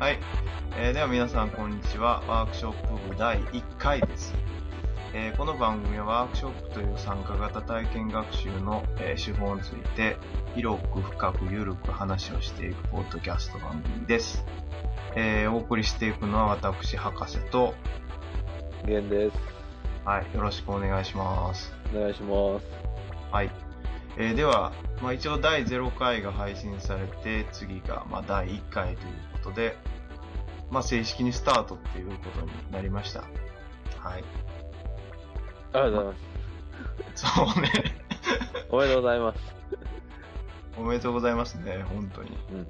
はい、えーでは皆さんこんにちは。ワークショップ部第1回です。えーこの番組はワークショップという参加型体験学習の、えー手法について広く深く緩く話をしていくポッドキャスト番組です。えーお送りしていくのは私、博士と、ゲンです。はい、よろしくお願いします。お願いします。はい。えーでは、まあ、一応第0回が配信されて、次がまあ第1回ということで、まあ、正式にスタートっていうことになりました。はい。ありがとうございます。そうね。おめでとうございます。おめでとうございますね、本当に。うん、うん。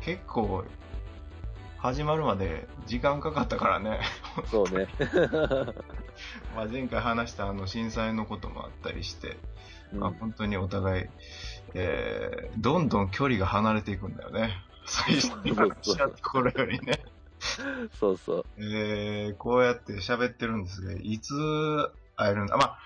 結構、始まるまで時間かかったからね。そうね。まあ前回話したあの震災のこともあったりして、うんまあ、本当にお互い、えー、どんどん距離が離れていくんだよね。最初に話したところよりね。そうそう。えー、こうやって喋ってるんですが、いつ会えるんだ？まあ、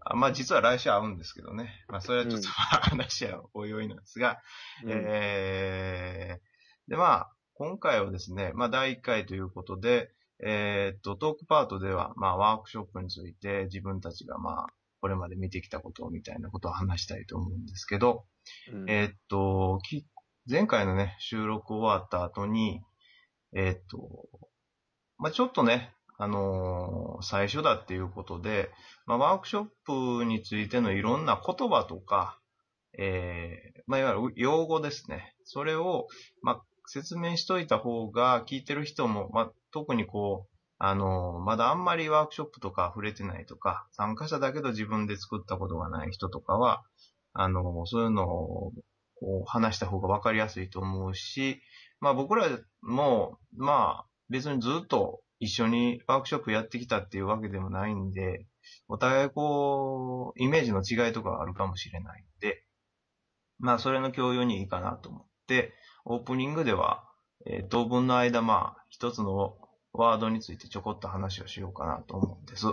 あまあ実は来週会うんですけどね。まあそれはちょっと、うん話はおいおいなんですが、うんえー、でまあ、今回はですね、まあ第1回ということで、えーっと、トークパートでは、まあワークショップについて自分たちがまあ、これまで見てきたことみたいなことを話したいと思うんですけど、うんえーっと、き前回のね、収録終わった後に、えっと、まあ、ちょっとね、あのー最初だっていうことで、まあ、ワークショップについてのいろんな言葉とか、えーまあ、いわゆる用語ですね。それを、まあ、説明しといた方が、聞いてる人も、まあ、特にこう、あのまだあんまりワークショップとか触れてないとか、参加者だけど自分で作ったことがない人とかは、あのそういうのをこう話した方が分かりやすいと思うし、まあ僕らも、まあ別にずっと一緒にワークショップやってきたっていうわけでもないんで、お互いこう、イメージの違いとかあるかもしれないんで、まあそれの共有にいいかなと思って、オープニングでは、えー当分の間まあ一つのワードについてちょこっと話をしようかなと思うんです。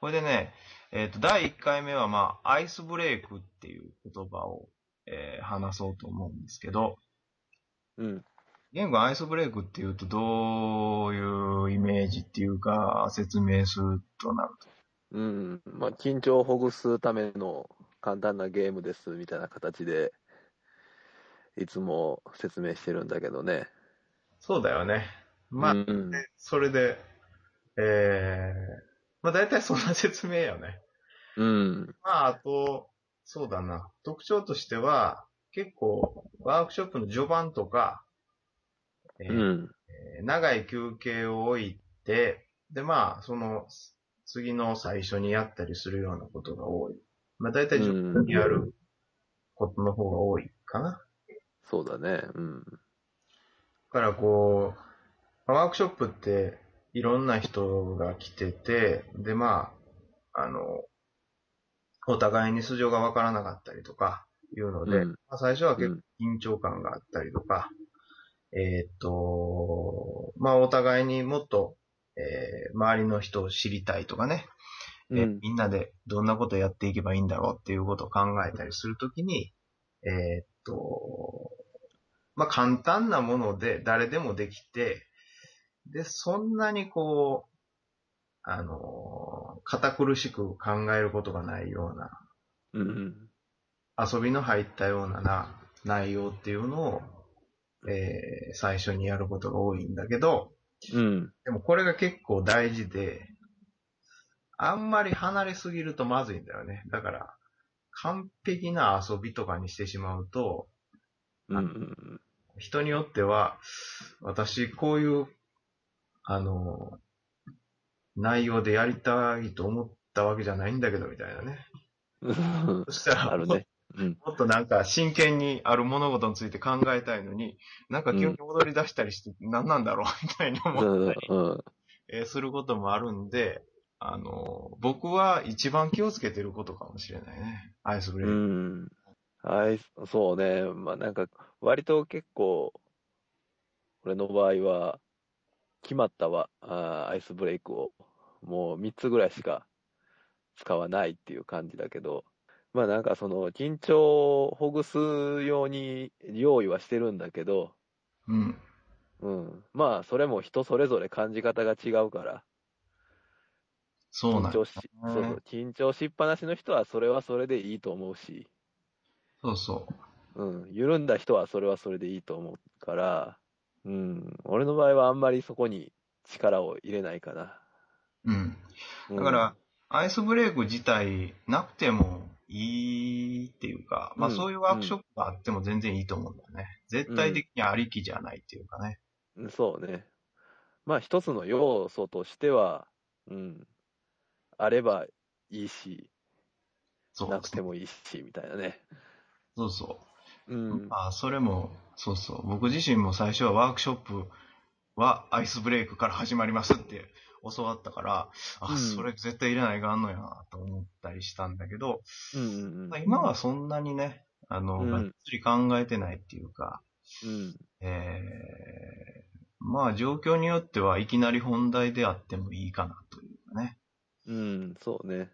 これでね、えっ、と、第1回目はまあ、アイスブレイクっていう言葉を、えー話そうと思うんですけど、うん。言語アイスブレイクっていうとどういうイメージっていうか説明するとなると。うん。まあ、緊張をほぐすための簡単なゲームです、みたいな形で、いつも説明してるんだけどね。そうだよね。まあ、うん。それで、えー、まあ大体そんな説明よね。うん。まああと、そうだな。特徴としては、結構ワークショップの序盤とか、えーうん。えー長い休憩を置いて、で、まあ、その、次の最初にやったりするようなことが多い。まあ、大体自分にやることの方が多いかな。そうだね。うん。だからこう、ワークショップっていろんな人が来てて、で、まあ、あの、お互いに素性がわからなかったりとかいうので、うんまあ、最初は結うん構緊張感があったりとか、えーっと、まあ、お互いにもっと、えー周りの人を知りたいとかね、えうん。みんなでどんなことやっていけばいいんだろうっていうことを考えたりするときに、えーっと、まあ、簡単なもので誰でもできて、で、そんなにこう、あの、堅苦しく考えることがないような、うん。遊びの入ったようなな内容っていうのを、えー最初にやることが多いんだけど、うん。でもこれが結構大事で、あんまり離れすぎるとまずいんだよね。だから、完璧な遊びとかにしてしまうと、うん。人によっては、私こういう、あの、内容でやりたいと思ったわけじゃないんだけど、みたいなね。うん。そしたら、あるね。うん。もっとなんか真剣にある物事について考えたいのに、なんか急に踊り出したりして何なんだろうみたいに思ったり、うん。えーすることもあるんで、あの、僕は一番気をつけてることかもしれないね。アイスブレイうク。ん。はい、そうね。まあなんか、割と結構、俺の場合は、決まったわ、あーアイスブレイクを、もう3つぐらいしか使わないっていう感じだけど、まあなんかその、緊張をほぐすように用意はしてるんだけど、うん。うん。まあ、それも人それぞれ感じ方が違うから、そうなんだ緊張し、そうそう、緊張しっぱなしの人はそれはそれでいいと思うし、そうそう。うん、緩んだ人はそれはそれでいいと思うから、うん、俺の場合はあんまりそこに力を入れないかな。うん。うんだから、アイスブレイク自体なくてもいいっていうか、まあうんそういうワークショップがあっても全然いいと思うんだよね。絶対的にありきじゃないっていうかね。うんそうね。まあ一つの要素としては、うん、あればいいし。なくてもいいし、みたいなね。そうそう。うん。まあ、それも、そうそう。僕自身も最初はワークショップはアイスブレイクから始まりますって教わったから、あ、うんそれ絶対いらないがあんのやなと思ったりしたんだけど、うんうんうんまあ、今はそんなにね、あの、うんがっつり考えてないっていうか、うん。えー、まあ状況によってはいきなり本題であってもいいかなというかね。うん、そうね。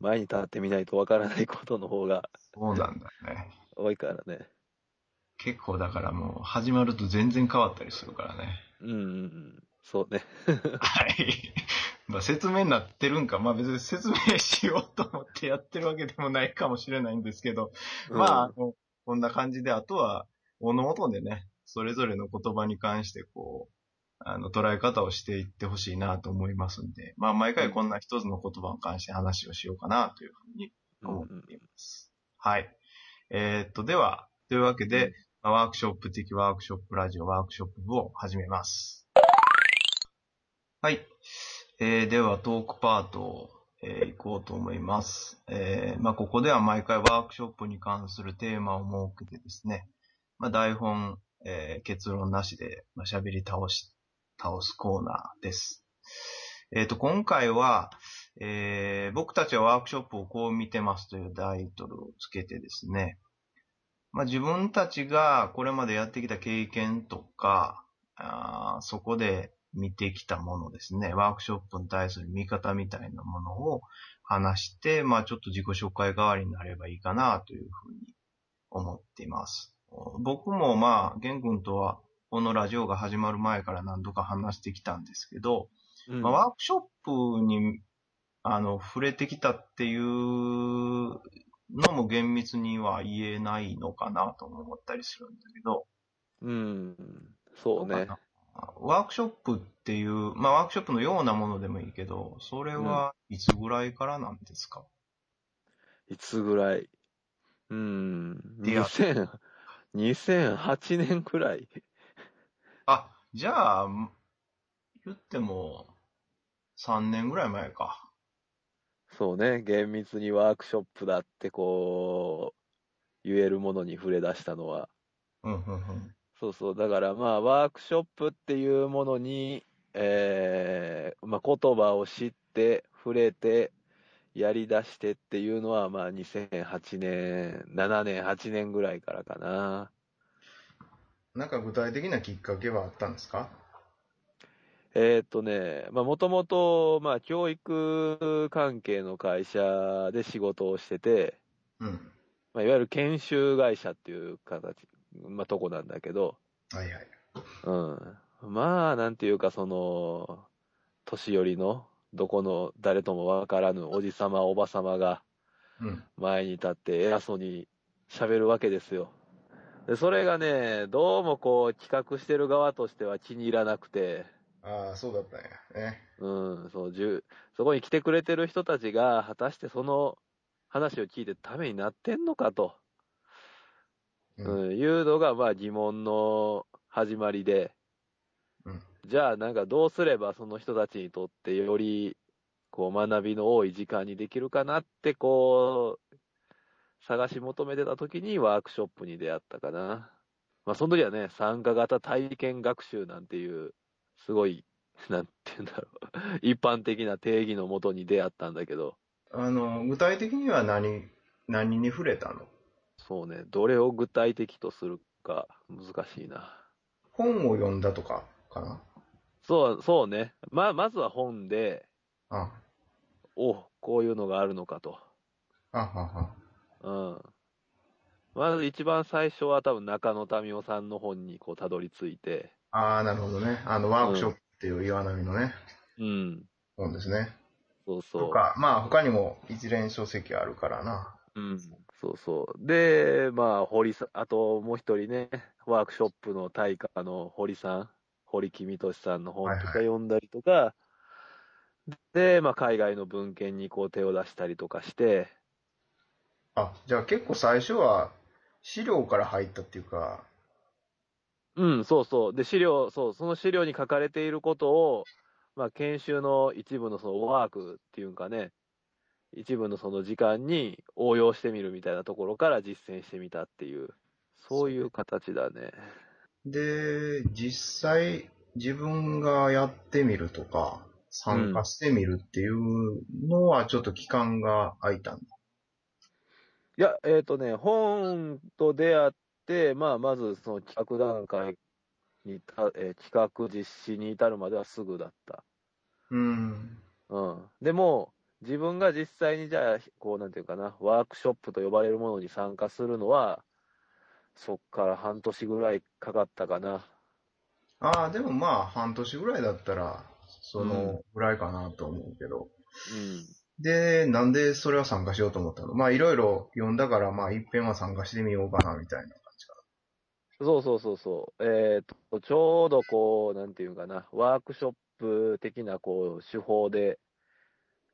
前に立ってみないとわからないことの方がそうなんだよね。多いからね。結構だからもう始まると全然変わったりするからね。うんうんうん。そうね。はい。まあ説明になってるんか、まあ別に説明しようと思ってやってるわけでもないかもしれないんですけど、まああの、こんな感じで、あとは、おのおとでね、それぞれの言葉に関してこう、あの、捉え方をしていってほしいなと思いますんで、まあ毎回こんな一つの言葉に関して話をしようかなというふうにうん思っています。はい。えーっと、では、というわけで、まあワークショップ的ワークショップラジオワークショップ部を始めます。はい。えー、ではトークパートを、えー行こうと思います。えー、まあ、ここでは毎回ワークショップに関するテーマを設けてですね、まあ、台本、えー結論なしで、まあ、喋り倒し、倒すコーナーです。えっ、と、今回は、えー僕たちはワークショップをこう見てますというタイトルをつけてですね、まあ、自分たちがこれまでやってきた経験とか、あそこで見てきたものですね、ワークショップに対する見方みたいなものを話して、まあちょっと自己紹介代わりになればいいかなというふうに思っています。僕もまあ、玄君とはこのラジオが始まる前から何度か話してきたんですけど、うんまあ、ワークショップに、あの、触れてきたっていうのも厳密には言えないのかなとも思ったりするんだけど、うん。そうね。ワークショップっていう、まあワークショップのようなものでもいいけど、それはいつぐらいからなんですか、いつぐらい？うん。出会っ2000、2008年くらい。あ、じゃあ、言っても3年ぐらい前か。そうね。厳密にワークショップだってこう、言えるものに触れ出したのは。うんうんうん。そうそう。だからまあ、ワークショップっていうものに、えー、まあ言葉を知って、触れて、やり出してっていうのは、まあ2008年、7年、8年ぐらいからかな。なんか具体的なきっかけはあったんですか？えーっとね、まあもともと、まあ教育関係の会社で仕事をしてて、うん。まあいわゆる研修会社っていう形、まあとこなんだけど、はいはい。うん。まあ、なんていうか、その、年寄りの、どこの誰ともわからぬおじさま、おばさまがうん。前に立って偉そうに喋るわけですよ。で、それがね、どうもこう企画してる側としては気に入らなくて、ああ、そうだったんや。ね。うん、そう、じゅそこに来てくれてる人たちが、果たしてその話を聞いてためになってんのかと、うん。うん、いうのが、まあ疑問の始まりで、うん。じゃあなんかどうすればその人たちにとってよりこう学びの多い時間にできるかなってこう探し求めてた時にワークショップに出会ったかな。まあその時はね、参加型体験学習なんていうすごい、なんて言うんだろう。一般的な定義のもとに出会ったんだけど、あの、具体的には何、何に触れたの？そうね、どれを具体的とするか難しいな。本を読んだとかかな？そう、そうね。まあ、まずは本で、あ、おこういうのがあるのかと。あはは。うん。まず一番最初は多分中野民夫さんの本にこうたどり着いて、ああ、なるほどね。あの、ワークショップっていう岩波のね、うん。本ですね。そうそう。とか、まあ他にも一連書籍あるからな。うん。そうそう。で、まあ、堀さん、あともう一人ね、ワークショップの大家の堀さん、堀君俊さんの本とかはいはい読んだりとか、で、まあ、海外の文献にこう手を出したりとかして、あ、じゃあ結構最初は資料から入ったっていうか、うん、そうそう。で、資料、そう、その資料に書かれていることを、まあ、研修の一部のそのワークっていうんかね、一部のその時間に応用してみるみたいなところから実践してみたっていう、そういう形だね。で、実際自分がやってみるとか、参加してみるっていうのはちょっと期間が空いたんだ。いや、えっ、とね、本と出会って、まあ、まずその企画段階にた、えー企画実施に至るまではすぐだった。うん。うん。でも、自分が実際にじゃあ、こう、なんていうかな、ワークショップと呼ばれるものに参加するのは、そっから半年ぐらいかかったかな。ああ、でもまあ半年ぐらいだったら、そのぐらいかなと思うけど。うん。で、なんでそれは参加しようと思ったの？まあいろいろ読んだから、まあ一遍は参加してみようかなみたいな感じかそうそうそうそう。えっ、と、ちょうどこう、なんていうかな、ワークショップ的なこう、手法で、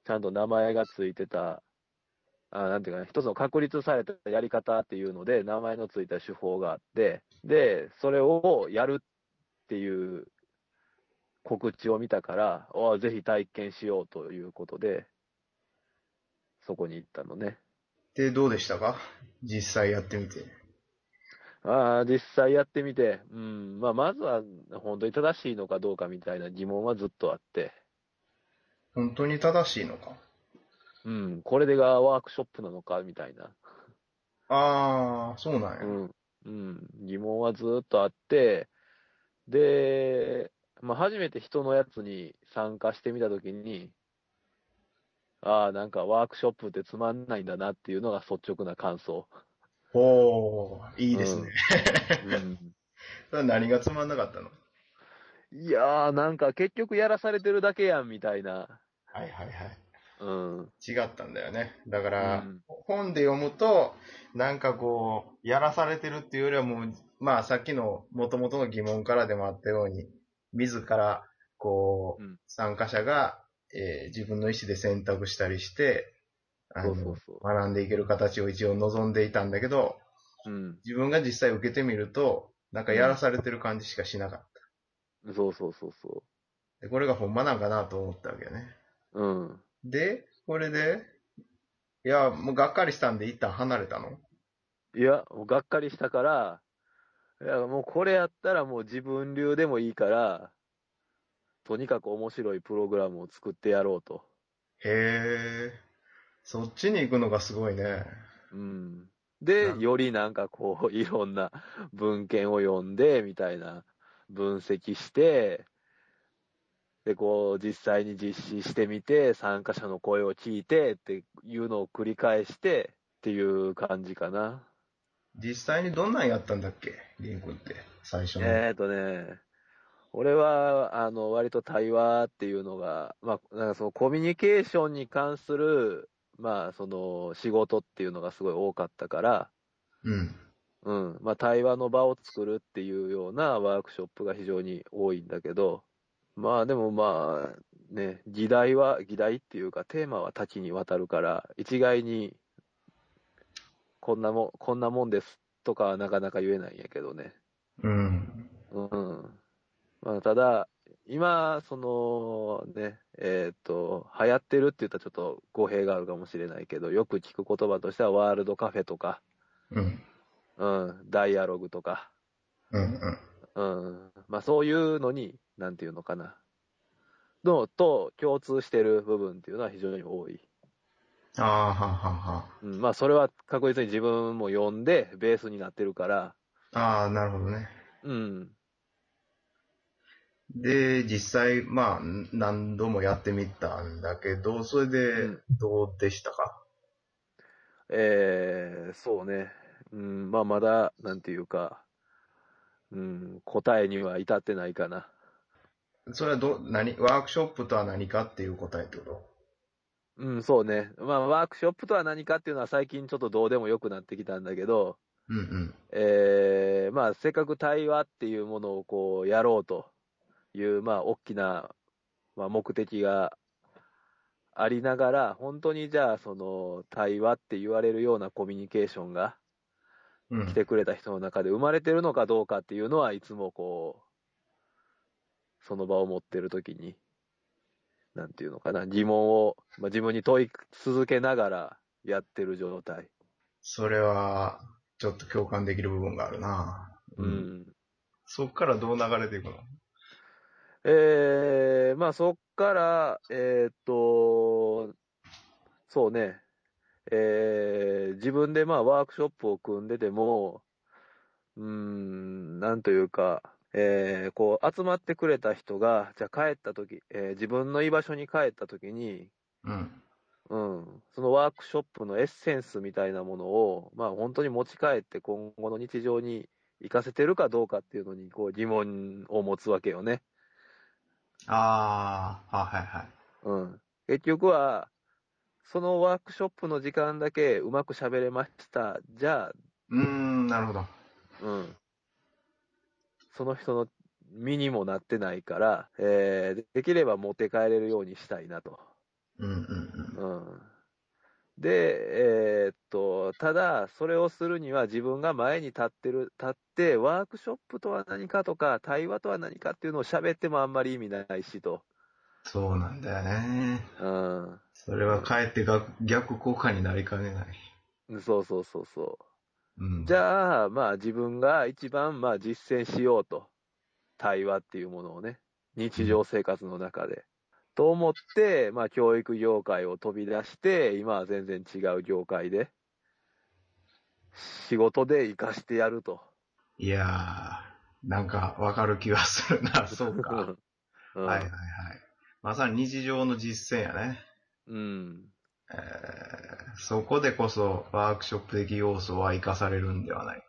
ちゃんと名前がついてた、あなんていうかな、一つの確立されたやり方っていうので、名前のついた手法があって、で、それをやるっていう告知を見たから、おぜひ体験しようということで、そこに行ったのね。で、どうでしたか？実際やってみて。ああ、実際やってみて、うん、まあ、まずは本当に正しいのかどうかみたいな疑問はずっとあって、本当に正しいのか？うん、これでがワークショップなのかみたいな、ああ、そうなんや。うん、うん、疑問はずっとあって、で、まあ、初めて人のやつに参加してみたときに、ああ、なんかワークショップってつまんないんだなっていうのが率直な感想。おー、いいですね。うん それは何がつまんなかったの？いやー、なんか結局やらされてるだけやんみたいな。はいはいはい。うん。違ったんだよね。だから、うん本で読むと、なんかこう、やらされてるっていうよりはもう、まあさっきの元々の疑問からでもあったように、自ら、こう、うん参加者が、えー自分の意思で選択したりして、あのそうそうそう学んでいける形を一応望んでいたんだけど、うん。自分が実際受けてみると、なんかやらされてる感じしかしなかった。そうそうそうそでこれがほんまなんかなと思ったわけよね。う。うん。で、これで、いや、もうがっかりしたんで一旦離れたの？いや、もうがっかりしたから、いや、もうこれやったらもう自分流でもいいから、とにかく面白いプログラムを作ってやろうと。へえ、そっちに行くのがすごいね。うん。でな、よりなんかこう、いろんな文献を読んで、みたいな、分析して、で、こう、実際に実施してみて、参加者の声を聞いてっていうのを繰り返してっていう感じかな。実際にどんなんやったんだっけ？リン君って、最初の。えーとね、俺は、あの、割と対話っていうのが、まあ、なんかそのコミュニケーションに関する、まあ、その仕事っていうのがすごい多かったから、うん。うん、まあ、対話の場を作るっていうようなワークショップが非常に多いんだけど、まあ、でもまあ、ね、議題は、議題っていうかテーマは多岐にわたるから、一概に、こんなもん、こんなもんですとかはなかなか言えないんやけどね。うん。うん。まあ、ただ、今、そのね、えっ、と、流行ってるって言ったらちょっと語弊があるかもしれないけど、よく聞く言葉としてはワールドカフェとか、うん。うん、ダイアログとか、うん。うん。うん、まあそういうのに、なんていうのかな、のと共通してる部分っていうのは非常に多い。ああ、はははうん、まあそれは確実に自分も読んでベースになってるから、ああ、なるほどね。うん、で、実際、まあ、何度もやってみたんだけど、それうでん、どうでしたか、えー、そうね。うん、まあまだ、なんていうか、うん、答えには至ってないかな。それはど、何ワークショップとは何かっていう答えってこと？うん、そうね。まあ、ワークショップとは何かっていうのは最近ちょっとどうでもよくなってきたんだけど、うんうん。えー、まあ、せっかく対話っていうものをこう、やろうという、まあ、大きな、まあ、目的がありながら、本当にじゃあ、その、対話って言われるようなコミュニケーションがうん来てくれた人の中で生まれてるのかどうかっていうのは、いつもこう、その場を持ってるときに、なんていうのかな、疑問を、まあ、自分に問い続けながらやってる状態。それは、ちょっと共感できる部分があるなう。ん。そっからどう流れていくの？えー、まあそっから、えーっと、そうね、えー、自分でまあワークショップを組んでても、うーん、なんというか、えー、こう集まってくれた人が、じゃあ帰った時、えー自分の居場所に帰った時に、うん。うん、そのワークショップのエッセンスみたいなものを、まあ本当に持ち帰って今後の日常に活かせてるかどうかっていうのにこう疑問を持つわけよね。ああ、はいはいはい。うん。結局は、そのワークショップの時間だけうまく喋れました。じゃあ、うーん、なるほど。うん。その人の身にもなってないから、えーでできれば持って帰れるようにしたいなと。うんうんうん。で、えーっと、ただ、それをするには自分が前に立ってる、立って、ワークショップとは何かとか、対話とは何かっていうのを喋ってもあんまり意味ないしと。そうなんだよね。うん。それはかえって逆逆効果になりかねない。そうそうそうそう。うん。じゃあ、まあ自分が一番まあ実践しようと。対話っていうものをね。日常生活の中で。と思って、まあ教育業界を飛び出して、今は全然違う業界で、仕事で活かしてやると。いやー、なんかわかる気がするな。そうか。うん、はいはいはい。まさに日常の実践やね。うん。えー、そこでこそワークショップ的要素は活かされるんではないか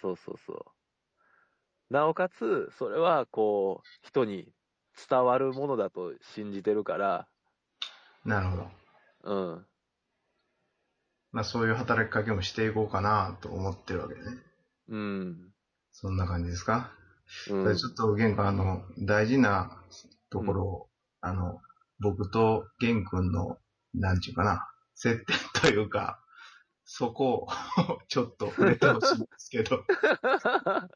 そうそうそう。なおかつ、それはこう、人に伝わるものだと信じてるから、と。なるほど。うん。まあそういう働きかけもしていこうかなと思ってるわけね。うん。そんな感じですか、うん。ちょっと玄関あの、大事なところを、あの、僕と玄君の、なんちゅうかな、接点というか、そこを ちょっと触れてほしいんですけど。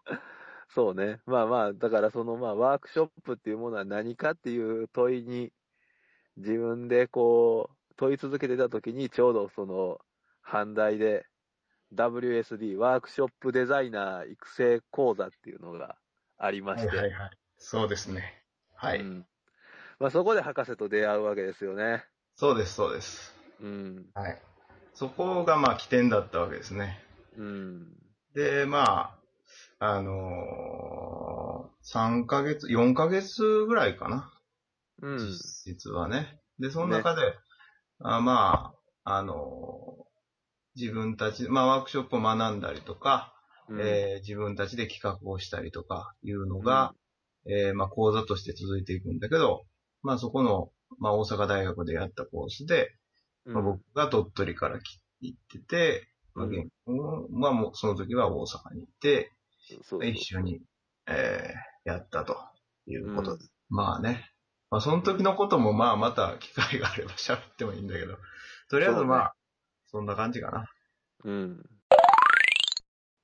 そうね。まあまあ、だからそのまあワークショップっていうものは何かっていう問いに自分でこう問い続けてた時にちょうどその阪大で WSD ワークショップデザイナー育成講座っていうのがありまして、はい。そうですね。はい。うん。まあそこで博士と出会うわけですよね。そうです、そうです。うん。はい。そこがまあ起点だったわけですね。うん。で、まあ、あのー、3ヶ月、4ヶ月ぐらいかな。うん。実はね。で、その中で、あまあ、あのー自分たち、まあワークショップを学んだりとか、うんえー自分たちで企画をしたりとかいうのが、えーまあ講座として続いていくんだけど、まあそこの、まあ大阪大学でやったコースで、まあ、僕が鳥取から来行ってて、まあ、もうその時は大阪に行って、そうそう一緒に、えーやったということです。まあね。まあその時のこともまあまた機会があれば喋ってもいいんだけど、とりあえずまあ、そんな感じかな。うん。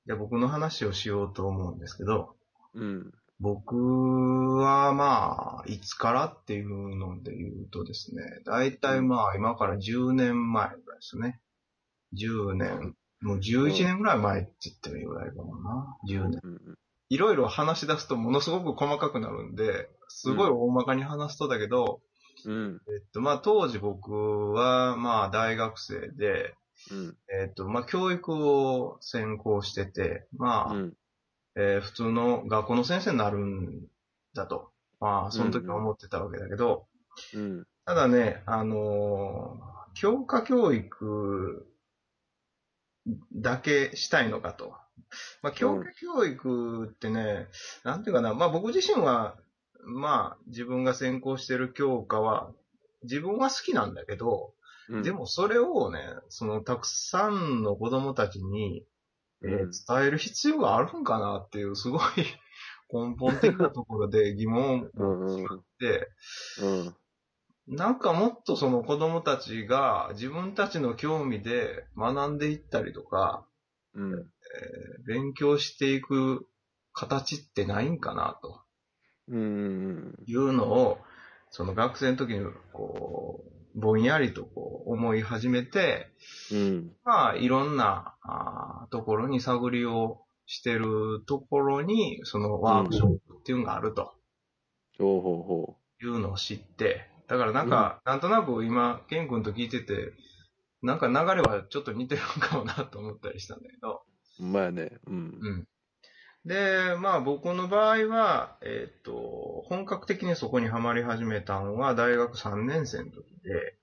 じゃあ僕の話をしようと思うんですけど、うん。僕はまあ、いつからっていうので言うとですね、だいたいまあ今から10年前ぐらいですね。10年、もう11年ぐらい前って言ってもいいぐらいかもな。10年。うん。いろいろ話し出すとものすごく細かくなるんで、すごい大まかに話すとだけど、うん。えっとまあ当時僕はまあ大学生で、うん。えっとまあ教育を専攻してて、まあ、うん。えー普通の学校の先生になるんだと。まあ、その時は思ってたわけだけど、うん。ただね、あのー教科教育だけしたいのかと。まあ、教育教育ってね、なんていうかな、まあ僕自身は、まあ自分が専攻してる教科は、自分は好きなんだけど、うんで、もそれをね、そのたくさんの子供たちに、伝える必要があるんかなっていう、すごい 根本的なところで疑問をうんうん持って、うん。なんかもっとその子供たちが自分たちの興味で学んでいったりとか、うん。えー勉強していく形ってないんかなとうん。いうのを、その学生の時にこう、ぼんやりとこう思い始めて、うん。まあいろんなあーところに探りをしてるところに、そのワークショップっていうのがあるとほうほうほいうのを知って、だからなんか、なんとなく今、ケン君と聞いてて、なんか流れはちょっと似てるのかもなと思ったりしたんだけど、う。まあね。うん。うん。で、まあ僕の場合は、えっ、と、本格的にそこにはまり始めたのは大学3年生の時で、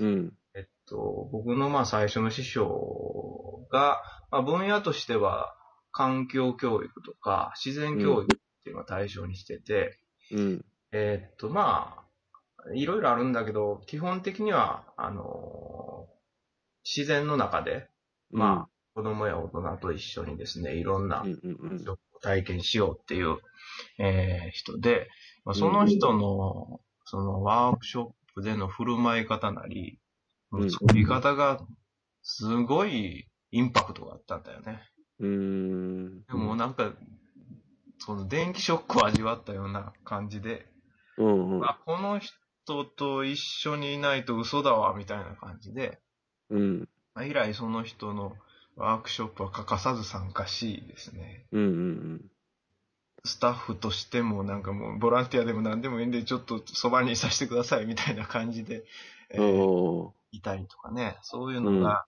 うん。えっと、僕のまあ最初の師匠が、まあ分野としては環境教育とか自然教育っていうのを対象にしてて、うん。えっとまあ、いろいろあるんだけど、基本的には、あの自然の中で、まあ、子供や大人と一緒にですね、いろんなうんうんうん。体験しようっていう、えー人で、まあ、その人の、そのワークショップでの振る舞い方なり、うん作り方が、すごいインパクトがあったんだよね。うん。でもなんか、その電気ショックを味わったような感じで、うんうん。あ、この人と一緒にいないと嘘だわ、みたいな感じで、うん。まあ以来その人のワークショップは欠かさず参加しですね、うんうんスタッフとしてもなんかもうボランティアでも何でもいいんでちょっとそばにいさせてくださいみたいな感じで、えうん。ーおいたりとかね、そういうのが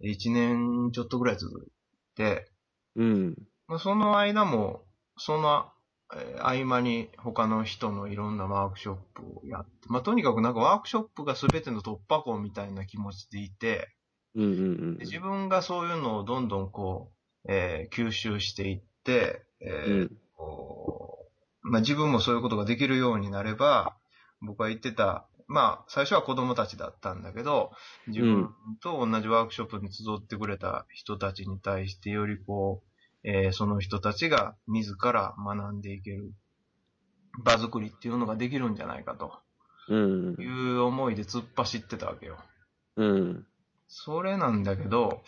1年ちょっとぐらい続いて、ーうん。まあその間も、そのえー合間に他の人のいろんなワークショップをやって、まあとにかくなんかワークショップが全ての突破口みたいな気持ちでいて、うんうんうんで。自分がそういうのをどんどんこう、えー吸収していって、えーうまあ、自分もそういうことができるようになれば、僕が言ってた、まあ、最初は子供たちだったんだけど、自分と同じワークショップに集ってくれた人たちに対して、よりこう、えーその人たちが自ら学んでいける場作りっていうのができるんじゃないかとうんい。う思いで突っ走ってたわけよ。うん。それなんだけど、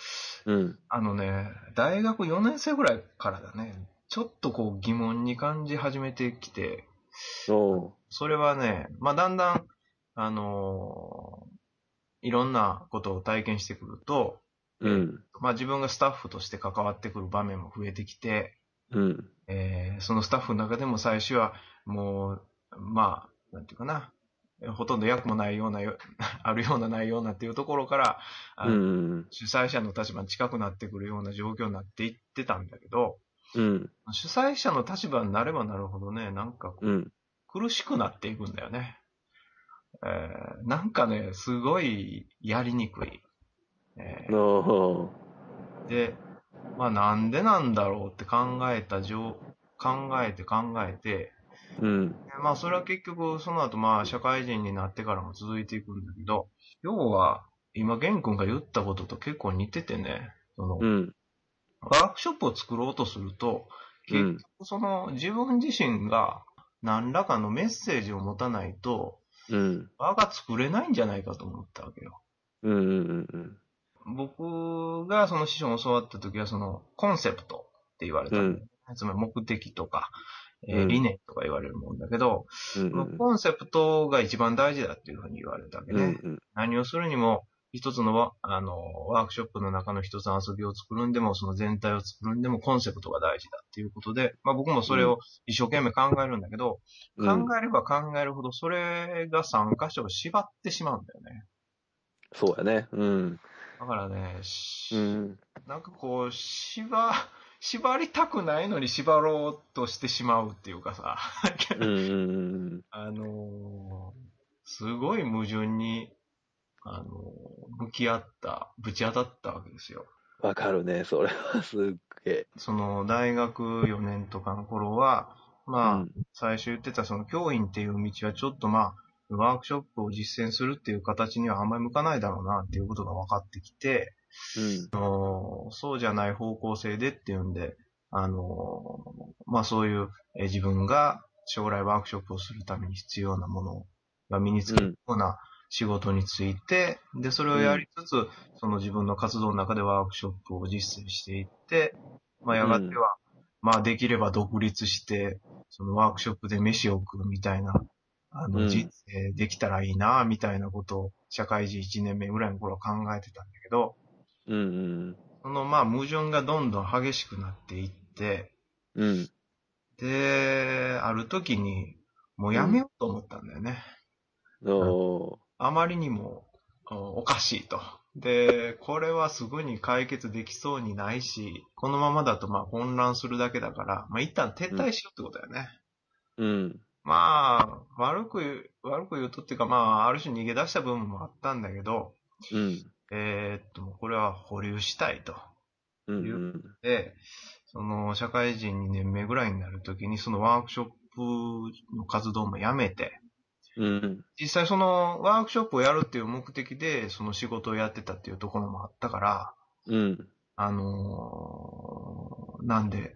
うん。あのね、大学4年生ぐらいからだね、ちょっとこう疑問に感じ始めてきて、おそれはね、まあだんだん、あのーいろんなことを体験してくると、うん。まあ自分がスタッフとして関わってくる場面も増えてきて、うん。えーそのスタッフの中でも最初はもう、まあ、なんていうかな、ほとんど役もないようなよ、あるようなないようなっていうところから、あうのん。主催者の立場に近くなってくるような状況になっていってたんだけど、うん。主催者の立場になればなるほどね、なんかこううん。苦しくなっていくんだよね。えーなんかね、すごいやりにくい。えーおで、まあなんでなんだろうって考えた状、考えて考えて、うん。まあそれは結局その後まあ社会人になってからも続いていくんだけど、要は今玄君が言ったことと結構似ててね、その、うん。ワークショップを作ろうとすると、うん結局その自分自身が何らかのメッセージを持たないと、うん。輪が作れないんじゃないかと思ったわけよ。うん。うん。僕がその師匠に教わった時はそのコンセプトって言われたんだよね、つまり目的とか、えーうん理念とか言われるもんだけど、うん。コンセプトが一番大事だっていうふうに言われたわけうん。うね。ん。何をするにも、一つのワあのワークショップの中の一つの遊びを作るんでも、その全体を作るんでもコンセプトが大事だっていうことで、まあ僕もそれを一生懸命考えるんだけど、うん。考えれば考えるほどそれが3箇所を縛ってしまうんだよね。そうやね。うん。だからね、しうん。なんかこう、縛、縛りたくないのに縛ろうとしてしまうっていうかさ。あのーすごい矛盾に、あのー向き合った、ぶち当たったわけですよ。わかるね、それはすっげえ。その、大学4年とかの頃は、まあ、うん最初言ってたその教員っていう道はちょっとまあ、ワークショップを実践するっていう形にはあんまり向かないだろうなっていうことが分かってきて、あのそうじゃない方向性でっていうんで、あのまあそういうえ自分が将来ワークショップをするために必要なものが身につくような仕事について、で、それをやりつつ、その自分の活動の中でワークショップを実践していって、まあやがては、まあできれば独立して、そのワークショップで飯を食うみたいな、あの、うん人生できたらいいな、みたいなことを、社会人1年目ぐらいの頃は考えてたんだけど、うん。うんそのまあ矛盾がどんどん激しくなっていって、うん。うん。で、ある時に、もうやめようと思ったんだよね。おーあまりにもおおかしいと。で、これはすぐに解決できそうにないし、このままだとまあ混乱するだけだから、まあ一旦撤退しようってことだよね。うん。まあ、悪く言う、悪く言うとっていうかまあ、ある種逃げ出した部分もあったんだけど、うん。えーっと、これは保留したいと。うん。うん。で、その、社会人2年目ぐらいになるときに、そのワークショップの活動もやめて、うん。実際そのワークショップをやるっていう目的で、その仕事をやってたっていうところもあったから、うん。あのーなんで、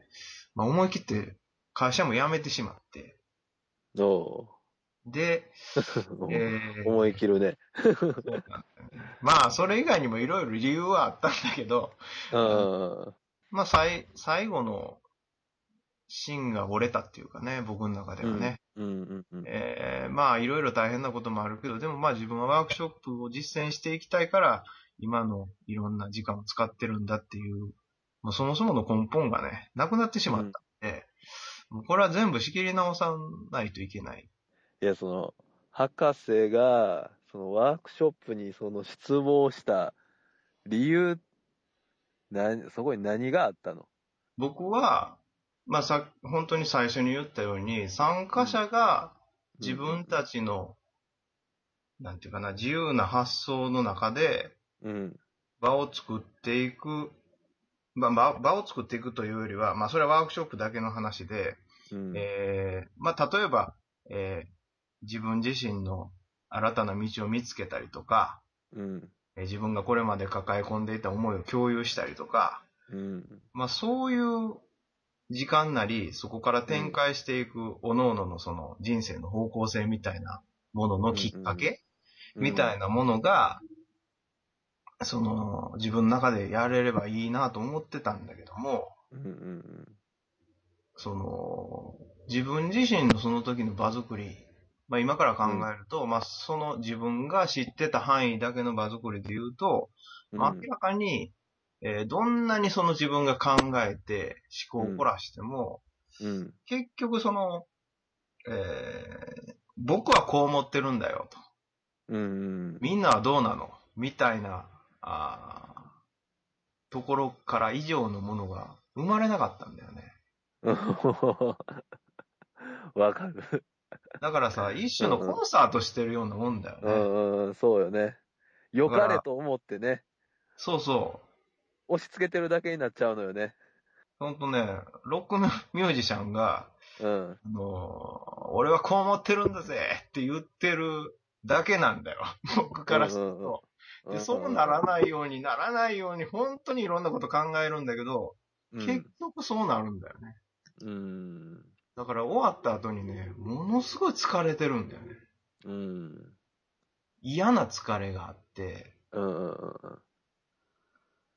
まあ、思い切って会社も辞めてしまって、おで、ー えー思い切るね。まあ、それ以外にもいろいろ理由はあったんだけど、うん。まあ、最、最後の芯が折れたっていうかね、僕の中ではね。まあ、いろいろ大変なこともあるけど、でもまあ自分はワークショップを実践していきたいから、今のいろんな時間を使ってるんだっていう、もうそもそもの根本がね、なくなってしまったもうこれは全部仕切り直さないといけない。いや、その、博士が、そのワークショップにその失望した理由、な、そこに何があったの？僕は、まあさ、本当に最初に言ったように、参加者が自分たちの、なんていうかな、自由な発想の中で、うん。場を作っていく、まあ、場場を作っていくというよりは、まあ、それはワークショップだけの話で、うん。えーまあ、例えば、えー自分自身の新たな道を見つけたりとか、うん。えー自分がこれまで抱え込んでいた思いを共有したりとか、うん。まあ、そういう時間なり、そこから展開していく、各々のその人生の方向性みたいなもののきっかけ、みたいなものが、その、自分の中でやれればいいなと思ってたんだけども、うん。うん。その、自分自身のその時の場作り、まあ今から考えると、まあその自分が知ってた範囲だけの場作りで言うと、明らかに、えーどんなにその自分が考えて思考を凝らしても、うん。結局その、えー僕はこう思ってるんだよと。うん。みんなはどうなの？みたいな、あーところから以上のものが生まれなかったんだよね。わかる。だからさ、一種のコンサートしてるようなもんだようね。んうん、そうよね。良かれと思ってね、そうそう。押し付けてるだけになっちゃうのよね。ほんとね、ロックミュージシャンが、うん。あのー俺はこう思ってるんだぜって言ってるだけなんだよ。僕からするうんうんと。で、そうならないようにならないように、本当にいろんなこと考えるんだけど、うん結局そうなるんだよね。うん。だから終わった後にね、ものすごい疲れてるんだよね。うん。嫌な疲れがあって、うんうんうん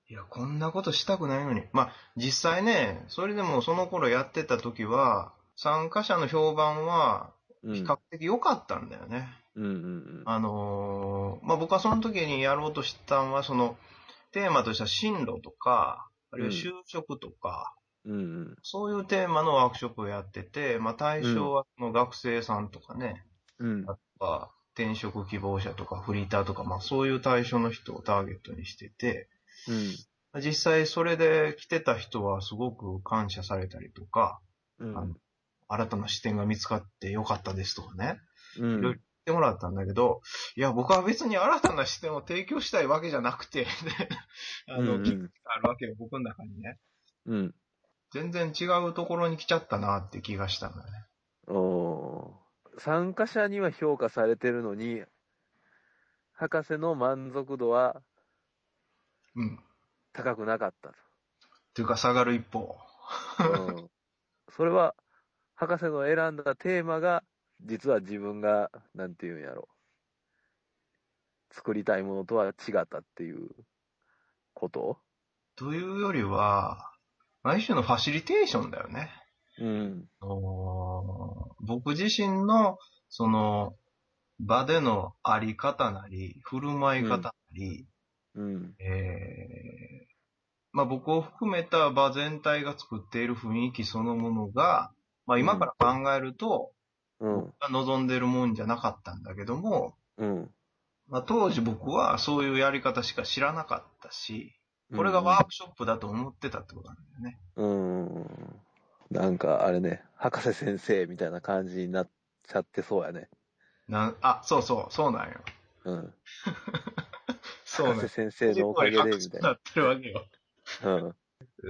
いや、こんなことしたくないのに。まあ、実際ね、それでもその頃やってた時は、参加者の評判はうん。比較的良かったんだよね。うんうんあのーまあ、僕はその時にやろうとしたのは、その、テーマとしては進路とか、あるいは就職とか、うん。うんそういうテーマのワークショップをやってて、まあ、対象はその学生さんとかね、うん。あとは転職希望者とかフリーターとか、まあ、そういう対象の人をターゲットにしてて、うん。実際それで来てた人はすごく感謝されたりとか、うん。あの新たな視点が見つかってよかったですとかね、うん。いろいろってもらったんだけど、いや、僕は別に新たな視点を提供したいわけじゃなくて、あの、うんうんあるわけよ、僕の中にね。うん。全然違うところに来ちゃったなって気がしたのよね。おー参加者には評価されてるのに、博士の満足度はうん。高くなかったっていうか、下がる一方。と。うん、それは、博士の選んだテーマが、実は自分が、なんていうんやろ。作りたいものとは違ったっていうこと？というよりは、まあ一種のファシリテーションだよね。うん。僕自身の、その、場でのあり方なり、振る舞い方なり、うん。えーまあ僕を含めた場全体が作っている雰囲気そのものが、まあ今から考えると、うん。望んでるもんじゃなかったんだけども、うん。まあ当時僕はそういうやり方しか知らなかったし、これがワークショップだと思ってたってことなんだよね。うん。なんか、あれね、博士先生みたいな感じになっちゃってそうやね。なんあ、そうそう、そうなんよ。うん。そうなんよ博士。先生のおかげで、みたいな。なってるわけよ。うん。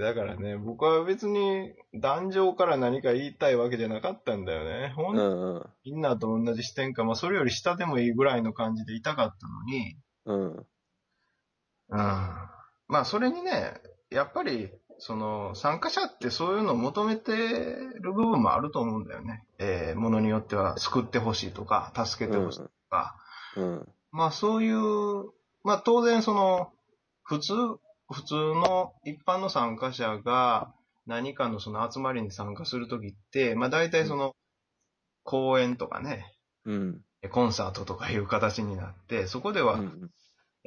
だからね、僕は別に壇上から何か言いたいわけじゃなかったんだよね。ほんうんうん。みんなと同じ視点か、まあそれより下でもいいぐらいの感じでいたかったのに、うん。うん。まあそれにね、やっぱり、その、参加者ってそういうのを求めてる部分もあると思うんだよね。えー、ものによっては救ってほしいとか、助けてほしいとか。うん。まあそういう、まあ当然その、普通、普通の一般の参加者が何かのその集まりに参加するときって、まあ大体その、講演とかね、うん。コンサートとかいう形になって、そこでは、うん。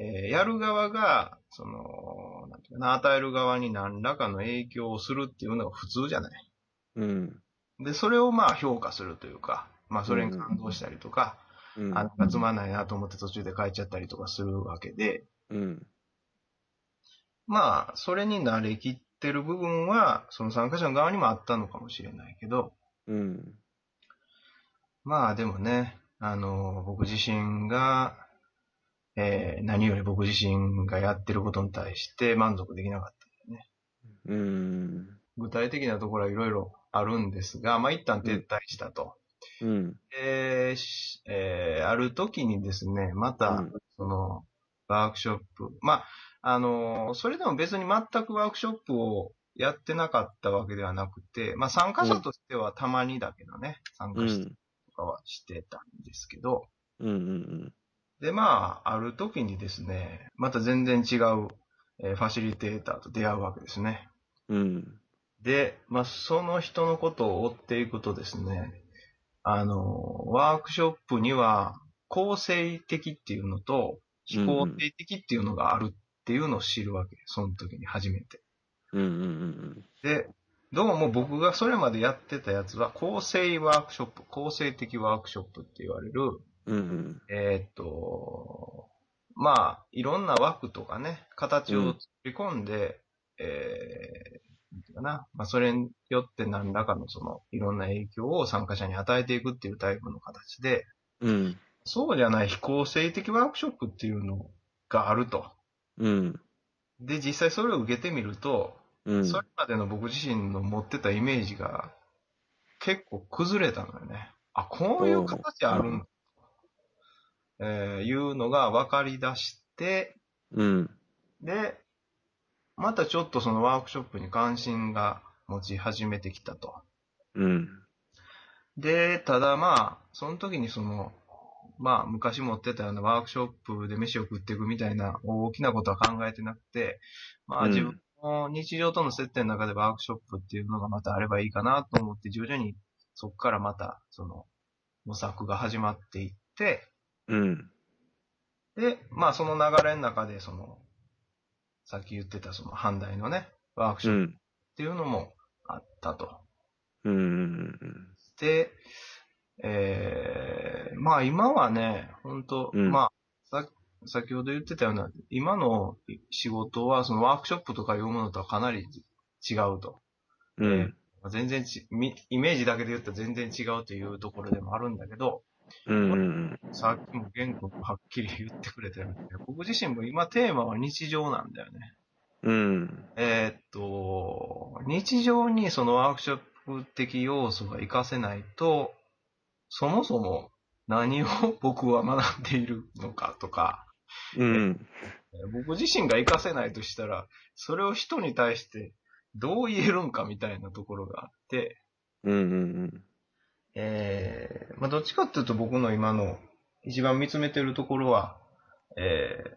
えーやる側が、その、なんていうかな、与える側に何らかの影響をするっていうのが普通じゃない。うん。で、それをまあ評価するというか、まあそれに感動したりとか、うん。あ、なんかつまんないなと思って途中で帰っちゃったりとかするわけで、うん。まあ、それに慣れきってる部分は、その参加者の側にもあったのかもしれないけど、うん。まあでもね、あの、僕自身が、えー何より僕自身がやってることに対して満足できなかった。うん。具体的なところはいろいろあるんですが、まあ一旦撤退したと。うん。えーしえーある時にですね、また、うんその、ワークショップ。まあ、あの、それでも別に全くワークショップをやってなかったわけではなくて、まあ参加者としてはたまにだけどね、参加したりとかはしてたんですけど、うん。うん。で、まあ、ある時にですね、また全然違う、えーファシリテーターと出会うわけですね。うん。で、まあ、その人のことを追っていくとですね、あの、ワークショップには構成的っていうのと非肯定的っていうのがあるっていうのを知るわけ。その時に初めて。うん。うん。で、どうも僕がそれまでやってたやつは構成ワークショップ、構成的ワークショップって言われる、うん。えーっと、まあ、いろんな枠とかね、形を作り込んで、えー、なんていうかな、まあ、それによって何らかのその、いろんな影響を参加者に与えていくっていうタイプの形で、うん。そうじゃない非構成的ワークショップっていうのがあると。うん。で、実際それを受けてみると、うん。それまでの僕自身の持ってたイメージが結構崩れたのよね。あ、こういう形あるんだ。えーいうのが分かり出して、うん。で、またちょっとそのワークショップに関心が持ち始めてきたと。うん。で、ただまあ、その時にその、まあ昔持ってたようなワークショップで飯を食っていくみたいな大きなことは考えてなくて、まあうん自分の日常との接点の中でワークショップっていうのがまたあればいいかなと思って徐々にそこからまたその模索が始まっていって、うん。で、まあその流れの中でその、さっき言ってたその阪大のね、ワークショップっうん。ていうのもあったと。うん。で、えー、まあ今はね、本当、うんまあ、さ、先ほど言ってたような、今の仕事はそのワークショップとかいうものとはかなり違うと。うん。全然ち、みイメージだけで言ったら全然違うというところでもあるんだけど、うんうんさっきも玄君もはっきり言ってくれたように、僕自身も今テーマは日常なんだよね。うん。うん。えーっと、日常にそのワークショップ的要素が活かせないと、そもそも何を僕は学んでいるのかとか、うん。僕自身が活かせないとしたら、それを人に対してどう言えるんかみたいなところがあって、うんうんえー、まあどっちかっていうと僕の今の一番見つめてるところは、えー、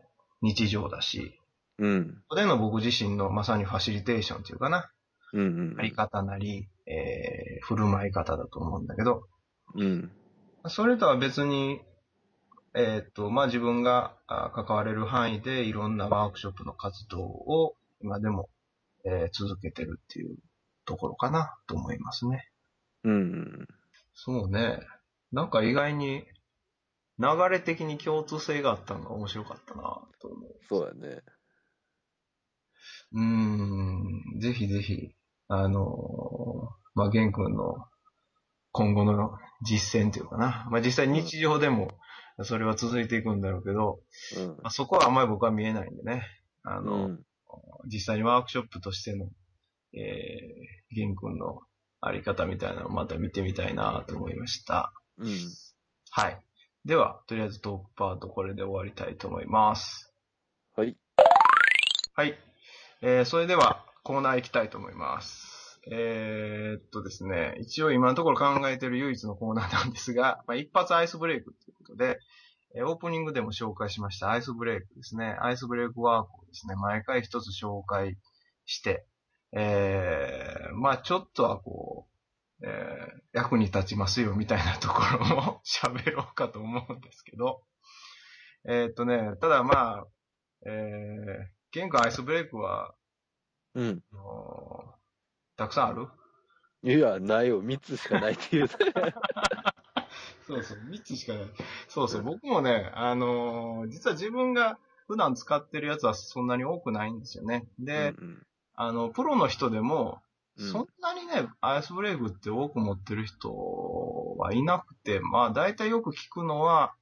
日常だし、うん。うん。ここでの僕自身のまさにファシリテーションっていうかな、うんうん。あり方なり、えー、振る舞い方だと思うんだけど、うん。それとは別に、えーっと、まあ、自分があ関われる範囲でいろんなワークショップの活動を今でも、えー続けてるっていうところかなと思いますね。うん。そうね。なんか意外に流れ的に共通性があったのが面白かったなと思う。そうやね。うーん、ぜひぜひ、あのーまあ、玄君の今後の実践というかな。まあ、実際日常でもそれは続いていくんだろうけど、うん。まあ、そこはあんまり僕は見えないんでね。あうの、ん。実際にワークショップとしての、えー、玄君のあり方みたいなのをまた見てみたいなと思いました。うん。はい。では、とりあえずトークパートこれで終わりたいと思います。はい。はい。えー、それではコーナー行きたいと思います。えー、っとですね、一応今のところ考えている唯一のコーナーなんですが、まあ、一発アイスブレイクということで、えーオープニングでも紹介しましたアイスブレイクですね。アイスブレイクワークをですね、毎回一つ紹介して、えー、まあちょっとはこう、えー、役に立ちますよみたいなところも 喋ろうかと思うんですけど、えー、っとね、ただまあ、えー、玄関アイスブレイクは、うん。あのーたくさんある？いや、ないよ。3つしかないっていう。そうそう、3つしかない。そうそう、僕もね、あのー実は自分が普段使ってるやつはそんなに多くないんですよね。で、うんあの、プロの人でも、うんそんなにね、アイスブレイクって多く持ってる人はいなくて、まあ、大体よく聞くのは、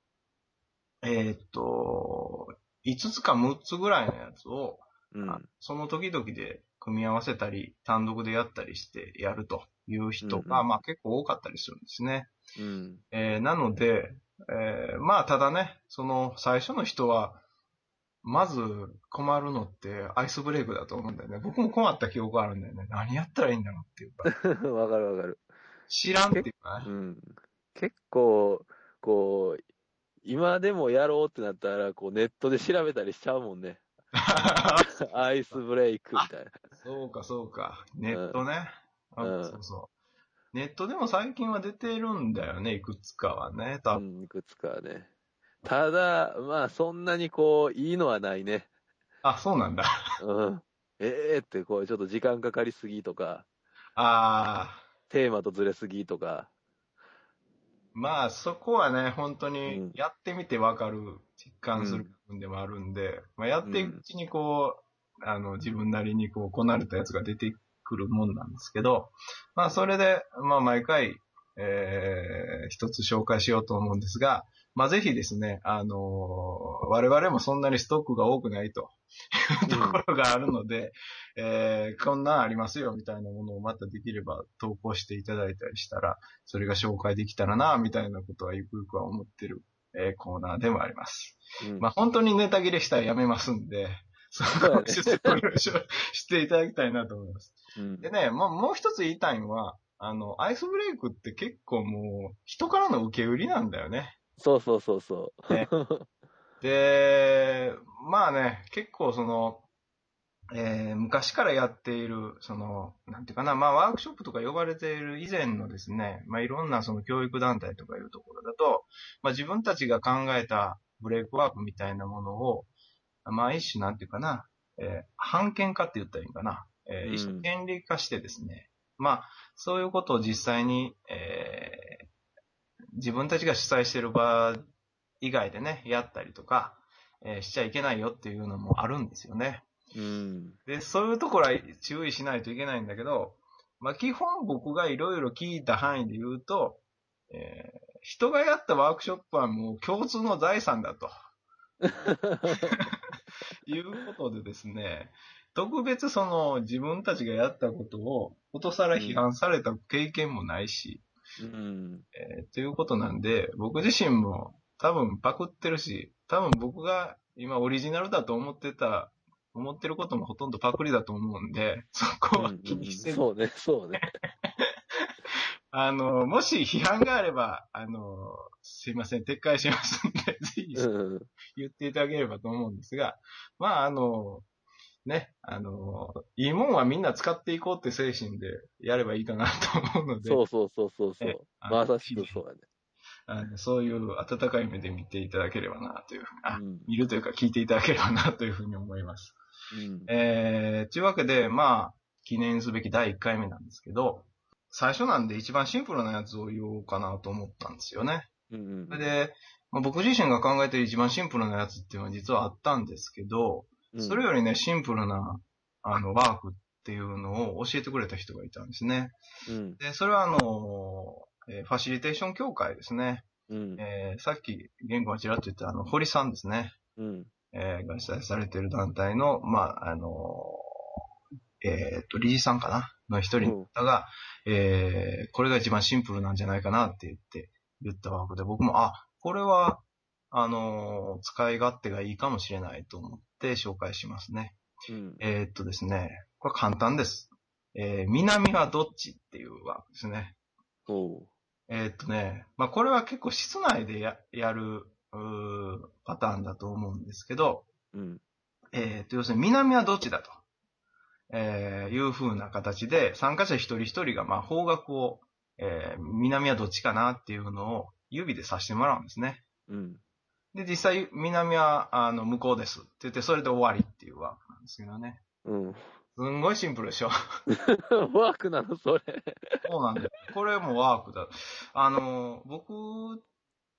えーっと、5つか6つぐらいのやつを、うん。あその時々で組み合わせたり、単独でやったりしてやるという人が、うんうんまあ結構多かったりするんですね。うん。えーなので、えーまあただね、その最初の人は、まず困るのってアイスブレイクだと思うんだよね。僕も困った記憶があるんだよね。何やったらいいんだろうっていうか、わかるわかる。知らんっていうかね。うん。結構、こう、今でもやろうってなったら、こう、ネットで調べたりしちゃうもんね。アイスブレイクみたいな。そうかそうか。ネットね。あうんそうそう。ネットでも最近は出てるんだよね、いくつかはね。多分うん、いくつかはね。ただ、まあ、そんなにこう、いいのはないね。あ、そうなんだ。うん。ええって、こう、ちょっと時間かかりすぎとか、ああ。テーマとずれすぎとか。まあ、そこはね、本当うにんやってみてわかる、実感する部分でもあるんで、まあ、やっていくうちにこう、あの、自分なりにこう、こなれたやつが出てくるもんなんですけど、まあ、それで、まあ、毎回、えー、一つ紹介しようと思うんですが、まあ、ぜひですね、あのー我々もそんなにストックが多くないというところがあるので、えー、こんなんありますよみたいなものをまたできれば投稿していただいたりしたら、それが紹介できたらな、みたいなことはゆくゆくは思ってる、えーコーナーでもあります。うん。まあ、本当にネタ切れしたらやめますんで、そこを説明をししていただきたいなと思います。うんでね、もうもう一つ言いたいのは、あの、アイスブレイクって結構もう、人からの受け売りなんだよね。そうそうそうそう。ね で、まあね、結構その、えー昔からやっている、その、なんていうかな、まあワークショップとか呼ばれている以前のですね、まあいろんなその教育団体とかいうところだと、まあ自分たちが考えたブレイクワークみたいなものを、まあ一種なんていうかな、えー判権化って言ったらいいんかな、えーうん一種権利化してですね、まあそういうことを実際に、えー自分たちが主催している場以外でね、やったりとか、えーしちゃいけないよっていうのもあるんですよね。うん。で、そういうところは注意しないといけないんだけど、まあ基本僕がいろいろ聞いた範囲で言うと、えー人がやったワークショップはもう共通の財産だと。いうことでですね、特別その自分たちがやったことをことさら批判された経験もないし、うん。えーということなんで、僕自身も多分パクってるし、多分僕が今オリジナルだと思ってた、思ってることもほとんどパクリだと思うんで、そこは気にせず、そうね、そうね。あの、もし批判があれば、あの、すいません、撤回しますんで、ぜひうん。言っていただければと思うんですが、まあ、あの、ね、あの、いいもんはみんな使っていこうって精神でやればいいかなと思うので、そうそうそうそうそえう。まさしくそうやね。あのそういう温かい目で見ていただければなというふうに、あうん見るというか聞いていただければなというふうに思います。うん。えー、というわけで、まあ、記念すべき第1回目なんですけど、最初なんで一番シンプルなやつを言おうかなと思ったんですよね。うんそれで、まあ、僕自身が考えてる一番シンプルなやつっていうのは実はあったんですけど、うん。それよりね、シンプルな、あの、ワークっていうのを教えてくれた人がいたんですね。うん。で、それはあの、えーファシリテーション協会ですね。うん。えーさっき、言語がちらっと言ったあの、堀さんですね。うん。えーが主催されている団体の、まあ、あのーえーっと、理事さんかなの一人の方が、えーこれが一番シンプルなんじゃないかなって言って、言ったワークで、僕も、あ、これは、あのー使い勝手がいいかもしれないと思って紹介しますね。うん。えーっとですね、これ簡単です。えー南はどっちっていうワークですね。おう。えーっとね、まあこれは結構室内でややるパターンだと思うんですけど、うん。えーっと、要するに南はどっちだと、えーいう風な形で参加者一人一人がまあ方角を、えー南はどっちかなっていうのを指で指してもらうんですね。うん。で、実際南はあの向こうですって言ってそれで終わりっていうワークなんですけどね。うん。すんごいシンプルでしょ ワークなの、それ。そうなんだよ。これもワークだ。あの、僕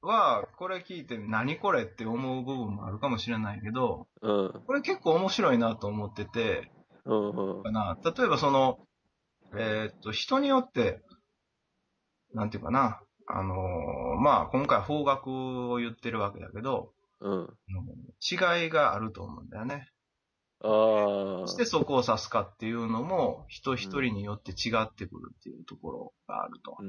は、これ聞いて何これって思う部分もあるかもしれないけど、うん。これ結構面白いなと思ってて、うん。うんかな。例えばその、えーっと、人によって、なんていうかな、あのーまあ、今回方角を言ってるわけだけど、うん。違いがあると思うんだよね。ああ。そしてそこを指すかっていうのも、人一人によって違ってくるっていうところがあると。うん。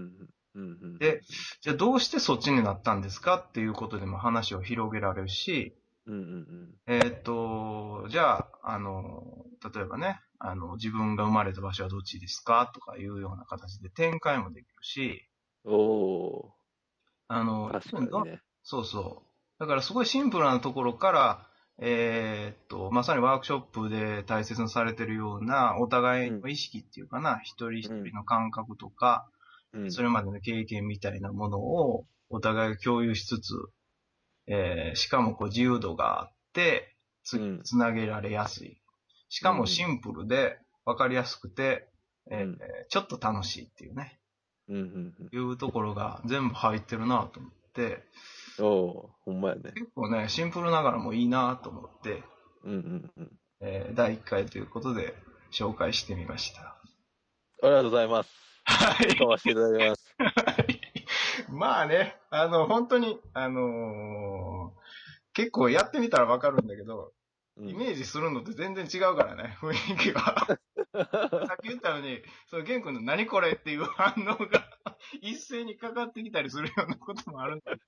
うん。うん。で、じゃあどうしてそっちになったんですかっていうことでも話を広げられるし、うん。うん。えーっと、じゃあ、あの、例えばね、あの、自分が生まれた場所はどっちですかとかいうような形で展開もできるし、おおあの、ー。確かにね。そうそう。だからすごいシンプルなところから、えーっと、まさにワークショップで大切にされてるような、お互いの意識っていうかな、一人一人の感覚とか、うん。それまでの経験みたいなものをお互いが共有しつつ、えーしかもこう自由度があって、つうんつなげられやすい。しかもシンプルで分かりやすくて、えーうんちょっと楽しいっていうね、うん。うん。いうところが全部入ってるなと思って、うん。おおほんまやね。結構ね、シンプルながらもいいなと思って、うん。うん。うん。えー第1回ということで紹介してみました。ありがとうございます。はい。使わせていただきます。まあね、あの、本当に、あのー結構やってみたらわかるんだけど、うんイメージするのって全然違うからね、雰囲気が。さっき言ったように、その玄君の何これっていう反応が 一斉にかかってきたりするようなこともあるんだけ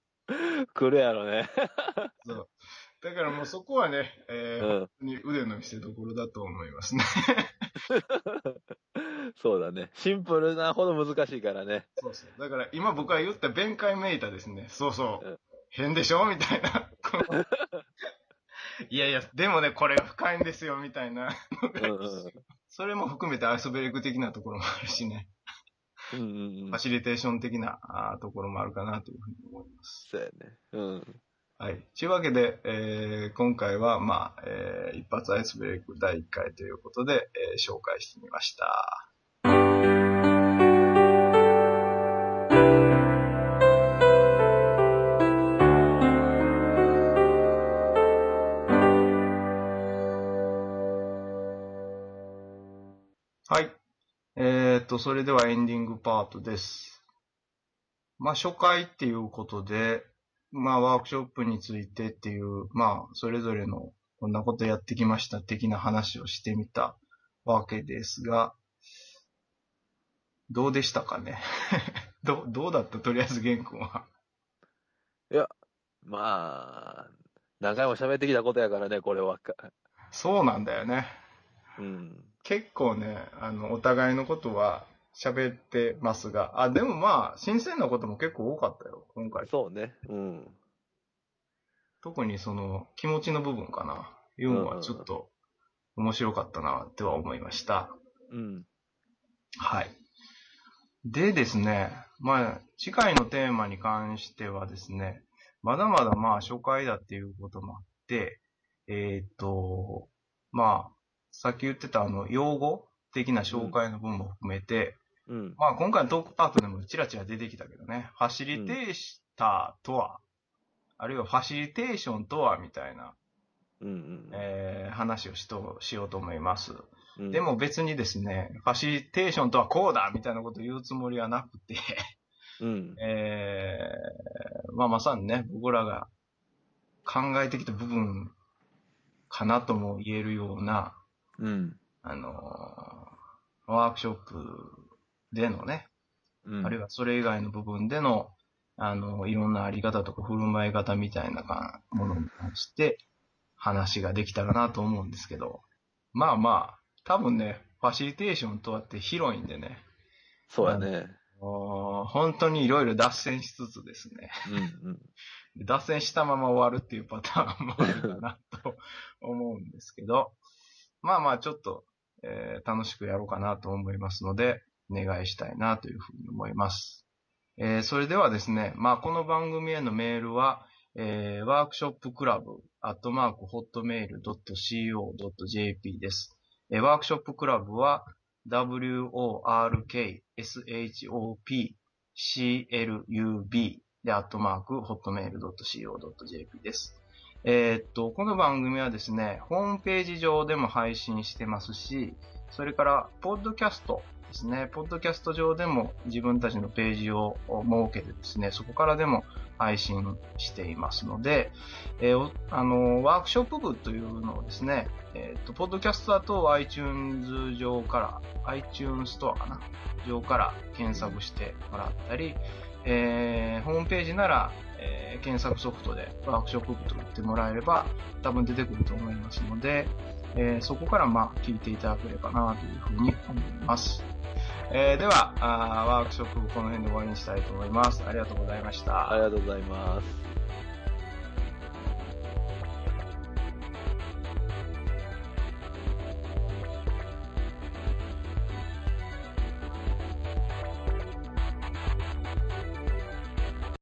来るやろね。ど。だからもうそこはね、えーうん。本当に腕の見せ所だと思いますね。そうだね。シンプルなほど難しいからね。そうそう。だから今僕が言った弁解めいたですね。そうそう。うん変でしょみたいな。いやいや、でもね、これが深いんですよ、みたいな。うんうんそれも含めてアイスブレイク的なところもあるしね。うんうんうんファ。シリテーション的なところもあるかなというふうに思います。そうやね。うん。はい。というわけで、えー今回は、まあ、えー一発アイスブレイク第1回ということで、えー紹介してみました。っと、それではエンディングパートです。まあ、初回っていうことで、まあ、ワークショップについてっていう、まあ、それぞれのこんなことやってきました的な話をしてみたわけですが、どうでしたかね？ど、どうだった？とりあえず、玄君は。まあ、何回も喋ってきたことやからね、これは。そうなんだよね。うん。結構ね、あの、お互いのことは喋ってますが、あ、でもまあ、新鮮なことも結構多かったよ、今回。そうね。うん。特にその、気持ちの部分かな。いうのはちょっと面白かったな、っては思いました。うん。はい。でですね、まあ、次回のテーマに関してはですね、まだまだまあ初回だっていうこともあって、えーっと、まあ、さっき言ってたあの、用語的な紹介の分も含めて、うん。まあ今回のトークパートでもチラチラ出てきたけどね、ファシリテーターとは、あるいはファシリテーションとはみたいな、うんうん。えー話をしとしようと思います。うんで、も別にですね、ファシリテーションとはこうだみたいなことを言うつもりはなくて、うん。えーまあまさにね、僕らが考えてきた部分かなとも言えるような、うん。あのーワークショップでのね、うん。あるいはそれ以外の部分での、あの、いろんなあり方とか振る舞い方みたいなかものに関して話ができたらなと思うんですけど、まあまあ、多分ね、ファシリテーションとはって広いんでね、そうやね。本当にいろいろ脱線しつつですね、うんうん。脱線したまま終わるっていうパターンもあるかなと思うんですけど、まあまあちょっと、えー楽しくやろうかなと思いますので、お願いしたいなというふうに思います。えーそれではですね、まあこの番組へのメールは、えーワークショップクラブ、アットマーク、ホットメール .co.jp です。えーワークショップクラブは、workshopclub で、アットマーク、ホットメール .co.jp です。えーっと、この番組はですね、ホームページ上でも配信してますし、それから、ポッドキャストですね、ポッドキャスト上でも自分たちのページを設けてですね、そこからでも配信していますので、えーあの、ワークショップ部というのをですね、えーっと、ポッドキャストだと iTunes 上から、iTunes ストアかな？上から検索してもらったり、えーホームページなら、えー検索ソフトでワークショップと打ってもらえれば多分出てくると思いますので、えーそこからまあ聞いていただければなというふうに思います。えーではあ、ワークショップこの辺で終わりにしたいと思います。ありがとうございました。ありがとうございます。